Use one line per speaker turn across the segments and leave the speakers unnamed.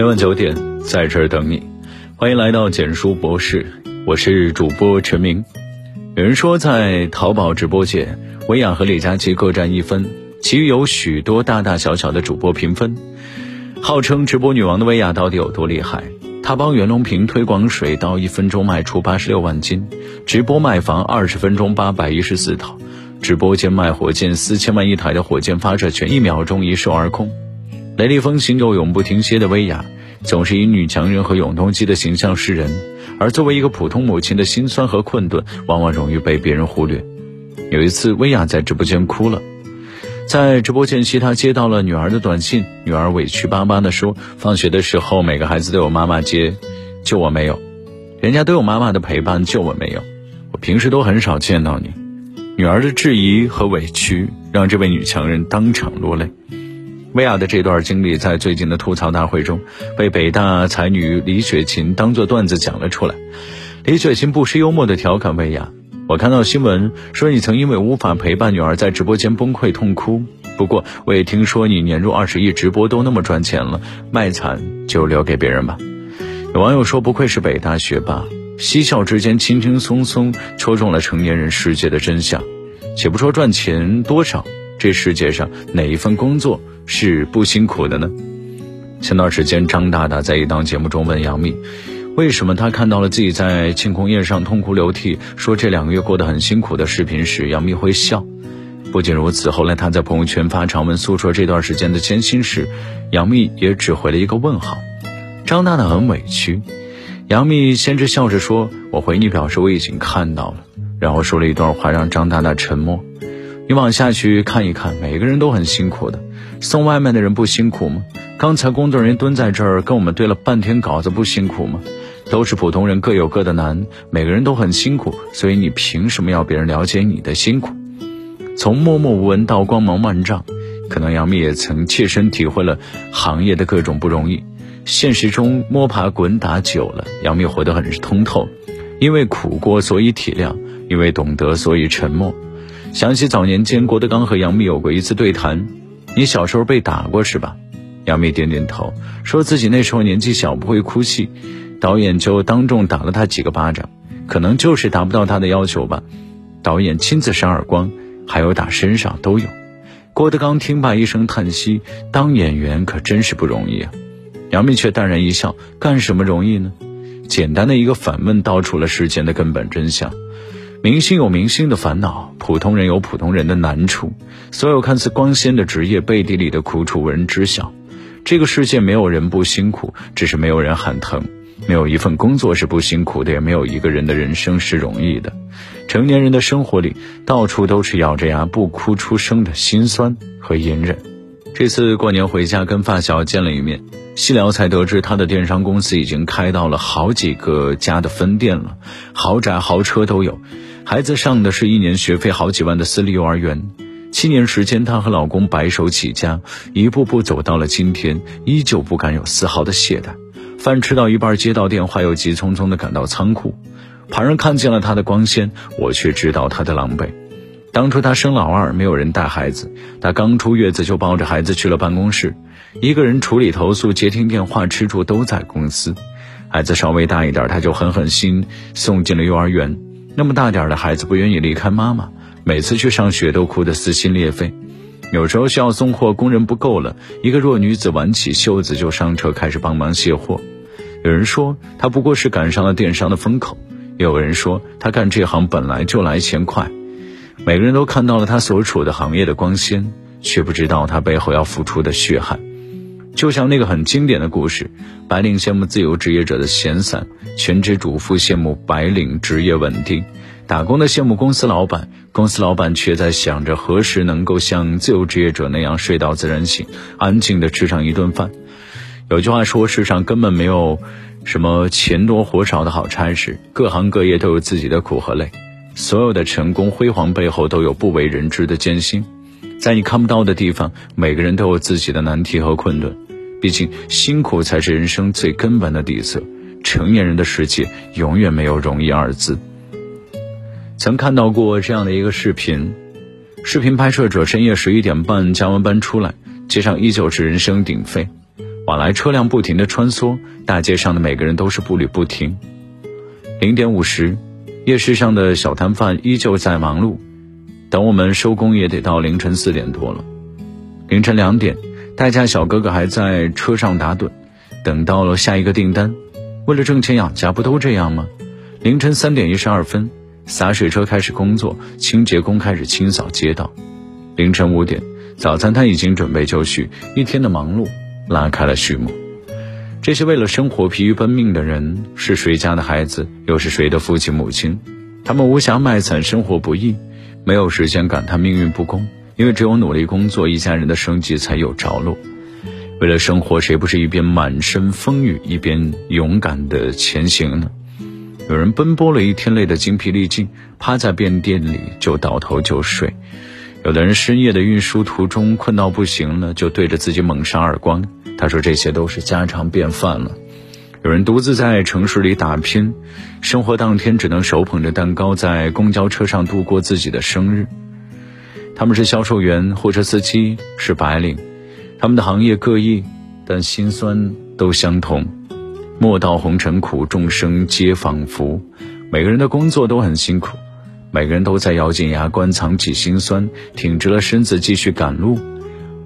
每晚九点，在这儿等你。欢迎来到简书博士，我是主播陈明。有人说，在淘宝直播界，薇娅和李佳琦各占一分，其余有许多大大小小的主播平分。号称直播女王的薇娅到底有多厉害？她帮袁隆平推广水稻，一分钟卖出八十六万斤；直播卖房，二十分钟八百一十四套；直播间卖火箭，四千万一台的火箭发射权一秒钟一售而空。雷厉风行又永不停歇的薇娅，总是以女强人和永动机的形象示人，而作为一个普通母亲的辛酸和困顿，往往容易被别人忽略。有一次，薇娅在直播间哭了。在直播间隙，他接到了女儿的短信，女儿委屈巴巴地说：“放学的时候，每个孩子都有妈妈接，就我没有。人家都有妈妈的陪伴，就我没有。我平时都很少见到你。”女儿的质疑和委屈让这位女强人当场落泪。薇娅的这段经历在最近的吐槽大会中，被北大才女李雪琴当作段子讲了出来。李雪琴不失幽默的调侃薇娅。我看到新闻说你曾因为无法陪伴女儿在直播间崩溃痛哭。不过我也听说你年入二十亿直播都那么赚钱了，卖惨就留给别人吧。有网友说不愧是北大学霸，嬉笑之间轻轻松松戳中了成年人世界的真相。且不说赚钱多少，这世界上哪一份工作是不辛苦的呢？前段时间张大大在一档节目中问杨幂。为什么他看到了自己在庆功宴上痛哭流涕，说这两个月过得很辛苦的视频时，杨幂会笑？不仅如此，后来他在朋友圈发长文诉说这段时间的艰辛时，杨幂也只回了一个问号。张大大很委屈，杨幂先是笑着说：“我回你表示我已经看到了。”然后说了一段话让张大大沉默。你往下去看一看，每个人都很辛苦的，送外卖的人不辛苦吗？刚才工作人员蹲在这儿跟我们对了半天稿子，不辛苦吗？都是普通人，各有各的难，每个人都很辛苦，所以你凭什么要别人了解你的辛苦？从默默无闻到光芒万丈，可能杨幂也曾切身体会了行业的各种不容易。现实中摸爬滚打久了，杨幂活得很是通透，因为苦过所以体谅，因为懂得所以沉默。想起早年间郭德纲和杨幂有过一次对谈：“你小时候被打过是吧？”杨幂点点头，说自己那时候年纪小，不会哭戏。导演就当众打了他几个巴掌，可能就是达不到他的要求吧。导演亲自扇耳光，还有打身上都有。郭德纲听罢一声叹息：“当演员可真是不容易啊。”杨幂却淡然一笑：“干什么容易呢？”简单的一个反问道出了事件的根本真相。明星有明星的烦恼，普通人有普通人的难处。所有看似光鲜的职业背地里的苦楚无人知晓。这个世界没有人不辛苦，只是没有人喊疼。没有一份工作是不辛苦的，也没有一个人的人生是容易的。成年人的生活里，到处都是咬着牙不哭出声的辛酸和隐忍。这次过年回家跟发小见了一面，细聊才得知他的电商公司已经开到了好几个家的分店了，豪宅豪车都有。孩子上的是一年学费好几万的私立幼儿园。七年时间，她和老公白手起家，一步步走到了今天，依旧不敢有丝毫的懈怠。饭吃到一半，接到电话，又急匆匆地赶到仓库。旁人看见了他的光鲜，我却知道他的狼狈。当初她生老二，没有人带孩子，她刚出月子就抱着孩子去了办公室，一个人处理投诉、接听电话、吃住都在公司。孩子稍微大一点，她就狠狠心送进了幼儿园。那么大点的孩子不愿意离开妈妈，每次去上学都哭得撕心裂肺。有时候需要送货，工人不够了，一个弱女子挽起袖子就上车开始帮忙卸货。有人说她不过是赶上了电商的风口，也有人说她干这行本来就来钱快。每个人都看到了她所处的行业的光鲜，却不知道她背后要付出的血汗。就像那个很经典的故事：白领羡慕自由职业者的闲散，全职主妇羡慕白领职业稳定。打工的羡慕公司老板，公司老板却在想着何时能够像自由职业者那样睡到自然醒，安静的吃上一顿饭。有句话说，世上根本没有什么钱多活少的好差事，各行各业都有自己的苦和累，所有的成功辉煌背后都有不为人知的艰辛。在你看不到的地方，每个人都有自己的难题和困顿。毕竟，辛苦才是人生最根本的底色。成年人的世界，永远没有容易二字。曾看到过这样的一个视频，视频拍摄者深夜十一点半加完班出来，街上依旧是人声鼎沸。往来车辆不停的穿梭，大街上的每个人都是步履不停。零点五十，夜市上的小摊贩依旧在忙碌，等我们收工也得到凌晨四点多了。凌晨两点，代驾小哥哥还在车上打盹，等到了下一个订单。为了挣钱养家，不都这样吗？凌晨三点一十二分，洒水车开始工作，清洁工开始清扫街道。凌晨五点，早餐摊已经准备就绪，一天的忙碌拉开了序幕。这些为了生活疲于奔命的人，是谁家的孩子，又是谁的父亲母亲？他们无暇卖惨生活不易，没有时间感叹命运不公，因为只有努力工作，一家人的生计才有着落。为了生活，谁不是一边满身风雨，一边勇敢的前行呢？有人奔波了一天，累得精疲力尽，趴在便店里就倒头就睡；有的人深夜的运输途中困到不行了，就对着自己猛扇耳光。他说这些都是家常便饭了。有人独自在城市里打拼，生活当天只能手捧着蛋糕在公交车上度过自己的生日。他们是销售员、货车司机，是白领，他们的行业各异，但心酸都相同。莫道红尘苦，众生皆仿佛。每个人的工作都很辛苦，每个人都在咬紧牙关，藏起心酸，挺直了身子继续赶路。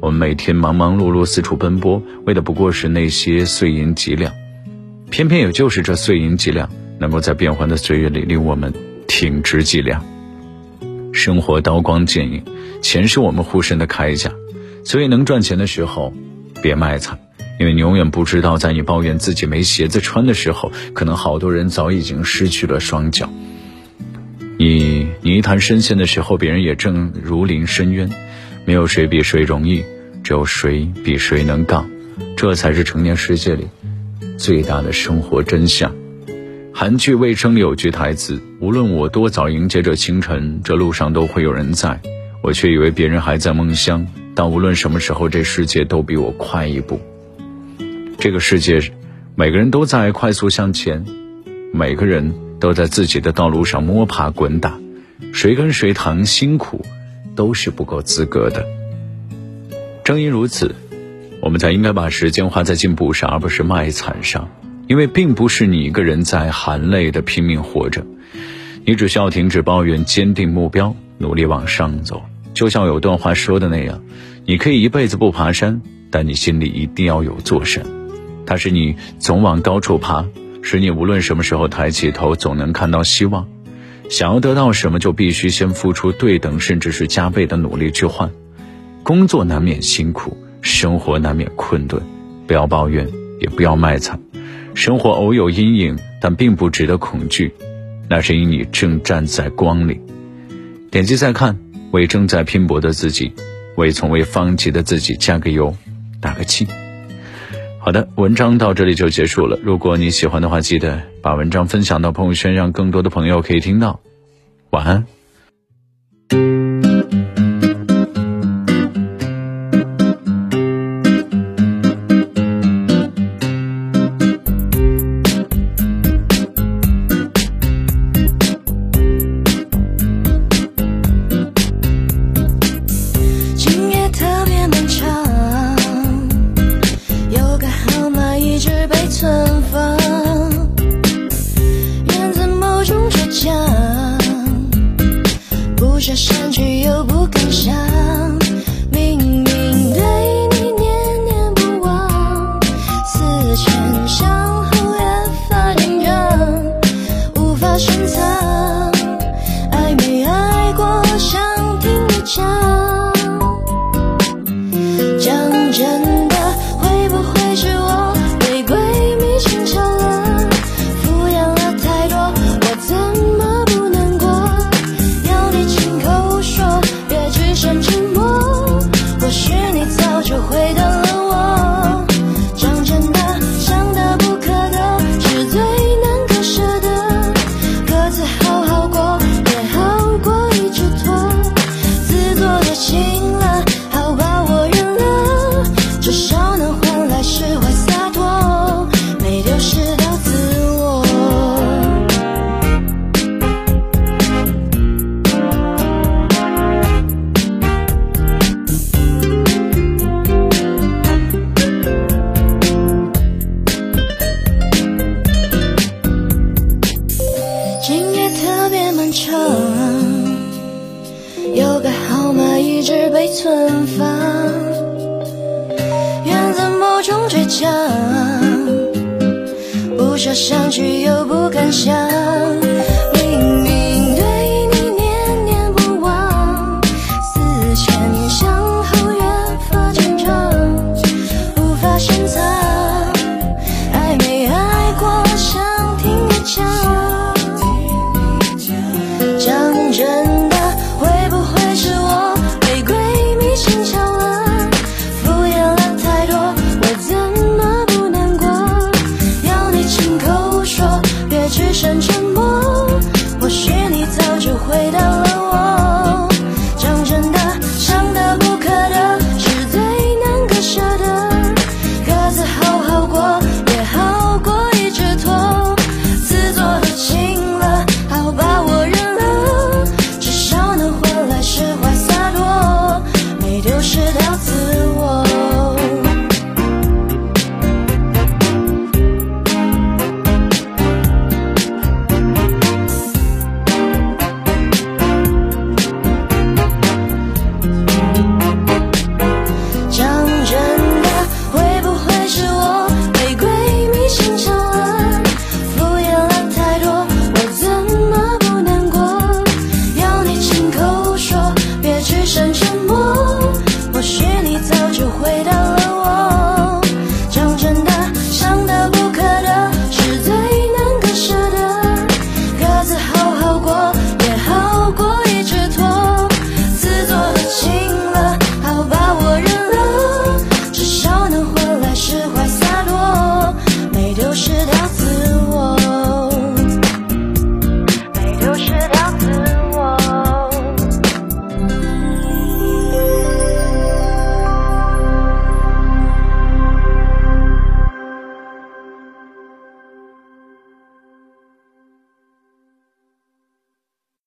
我们每天忙忙碌碌四处奔波，为的不过是那些碎银几两。偏偏也就是这碎银几两，能够在变幻的岁月里令我们挺直脊梁。生活刀光剑影，钱是我们护身的铠甲，所以能赚钱的时候，别卖惨。因为你永远不知道，在你抱怨自己没鞋子穿的时候，可能好多人早已经失去了双脚。你泥潭深陷的时候，别人也正如临深渊。没有谁比谁容易，只有谁比谁能杠。这才是成年世界里最大的生活真相。韩剧《卫生》里有句台词：“无论我多早迎接着清晨，这路上都会有人在。我却以为别人还在梦乡，但无论什么时候，这世界都比我快一步。”这个世界，每个人都在快速向前，每个人都在自己的道路上摸爬滚打，谁跟谁谈辛苦，都是不够资格的。正因如此，我们才应该把时间花在进步上，而不是卖惨上。因为并不是你一个人在含泪的拼命活着，你只需要停止抱怨，坚定目标，努力往上走。就像有段话说的那样，你可以一辈子不爬山，但你心里一定要有座山。它是你总往高处爬，使你无论什么时候抬起头，总能看到希望。想要得到什么，就必须先付出对等甚至是加倍的努力去换。工作难免辛苦，生活难免困顿，不要抱怨，也不要卖惨。生活偶有阴影，但并不值得恐惧，那是因你正站在光里。点击再看，为正在拼搏的自己，为从未放弃的自己加个油，打个气。好的，文章到这里就结束了。如果你喜欢的话，记得把文章分享到朋友圈，让更多的朋友可以听到。晚安。
下山去又不敢想。心。存放，源自某种倔强，不设想去又不敢想。反正释怀